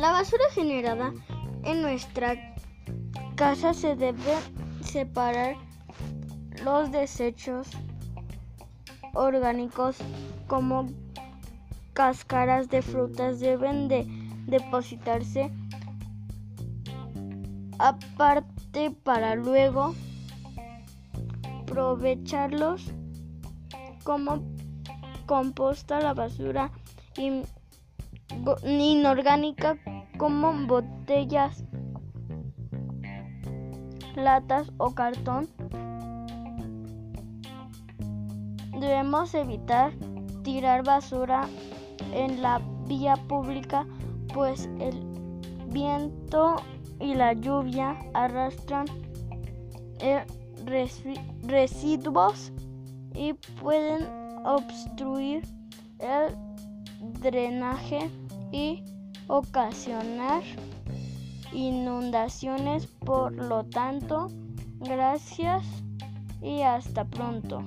basura generada en nuestra casa se debe separar los desechos orgánicos como cáscaras de frutas deben de depositarse aparte para luego aprovecharlos como composta la basura inorgánica como botellas, latas o cartón. Debemos evitar tirar basura en la vía pública, pues el viento y la lluvia arrastran residuos y pueden obstruir el drenaje y ocasionar inundaciones. Por lo tanto, gracias y hasta pronto.